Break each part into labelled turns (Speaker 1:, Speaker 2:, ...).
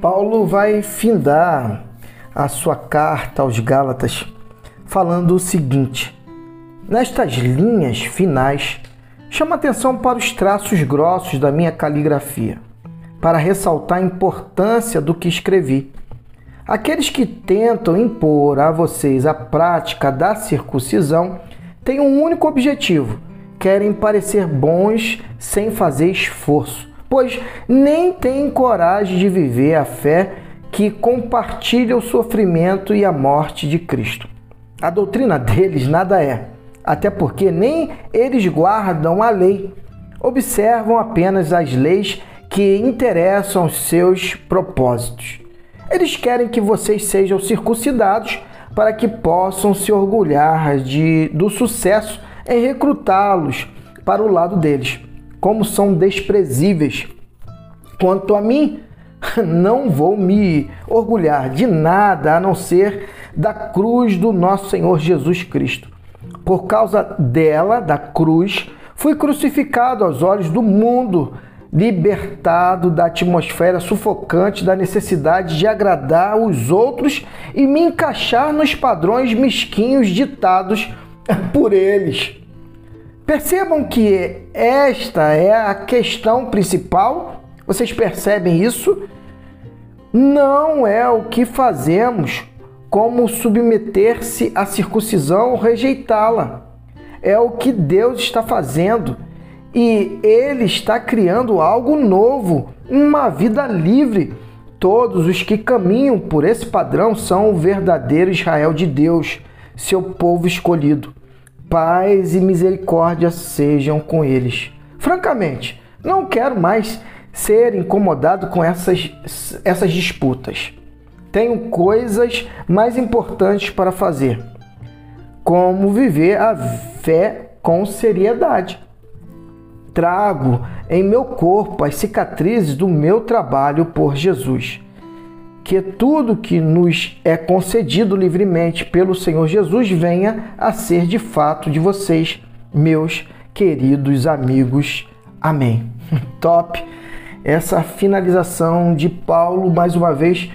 Speaker 1: Paulo vai findar a sua carta aos Gálatas falando o seguinte: Nestas linhas finais, chama atenção para os traços grossos da minha caligrafia, para ressaltar a importância do que escrevi. Aqueles que tentam impor a vocês a prática da circuncisão têm um único objetivo: querem parecer bons sem fazer esforço, pois nem têm coragem de viver a fé que compartilha o sofrimento e a morte de Cristo. A doutrina deles nada é, até porque nem eles guardam a lei, observam apenas as leis que interessam aos seus propósitos. Eles querem que vocês sejam circuncidados para que possam se orgulhar de, do sucesso em recrutá-los para o lado deles. Como são desprezíveis. Quanto a mim, não vou me orgulhar de nada a não ser da cruz do nosso Senhor Jesus Cristo. Por causa dela, da cruz, fui crucificado aos olhos do mundo, libertado da atmosfera sufocante da necessidade de agradar os outros e me encaixar nos padrões mesquinhos ditados por eles. Percebam que esta é a questão principal. Vocês percebem isso? Não é o que fazemos, como submeter-se à circuncisão ou rejeitá-la. É o que Deus está fazendo e Ele está criando algo novo, uma vida livre. Todos os que caminham por esse padrão são o verdadeiro Israel de Deus, seu povo escolhido paz e misericórdia sejam com eles. Francamente, não quero mais ser incomodado com essas, essas disputas. Tenho coisas mais importantes para fazer, como viver a fé com seriedade. Trago em meu corpo as cicatrizes do meu trabalho por Jesus que tudo que nos é concedido livremente pelo Senhor Jesus venha a ser de fato de vocês, meus queridos amigos. Amém. Top! Essa finalização de Paulo, mais uma vez,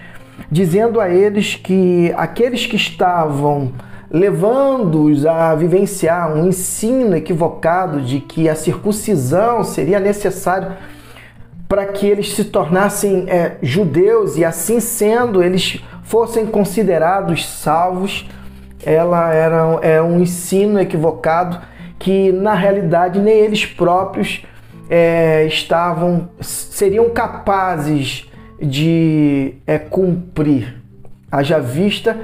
Speaker 1: dizendo a eles que aqueles que estavam levando-os a vivenciar um ensino equivocado de que a circuncisão seria necessário para que eles se tornassem é, judeus e assim sendo eles fossem considerados salvos. Ela era, era um ensino equivocado que na realidade nem eles próprios é, estavam seriam capazes de é, cumprir. Haja vista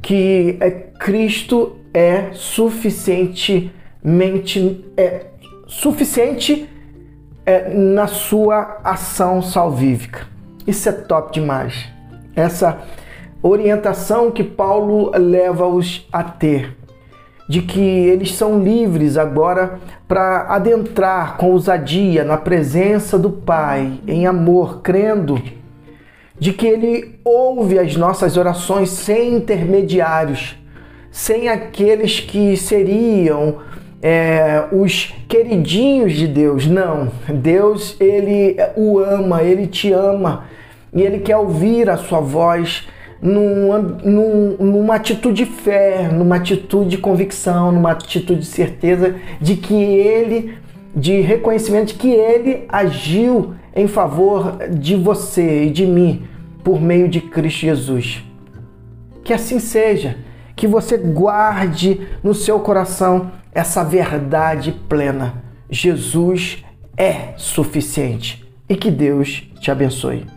Speaker 1: que é, Cristo é suficientemente é, suficiente é, na sua ação salvífica. Isso é top demais. Essa orientação que Paulo leva-os a ter, de que eles são livres agora para adentrar com ousadia na presença do Pai, em amor, crendo de que Ele ouve as nossas orações sem intermediários, sem aqueles que seriam é, os queridinhos de Deus. Não, Deus ele o ama, ele te ama e ele quer ouvir a sua voz num, num, numa atitude de fé, numa atitude de convicção, numa atitude de certeza de que ele, de reconhecimento de que ele agiu em favor de você e de mim por meio de Cristo Jesus. Que assim seja, que você guarde no seu coração essa verdade plena. Jesus é suficiente e que Deus te abençoe.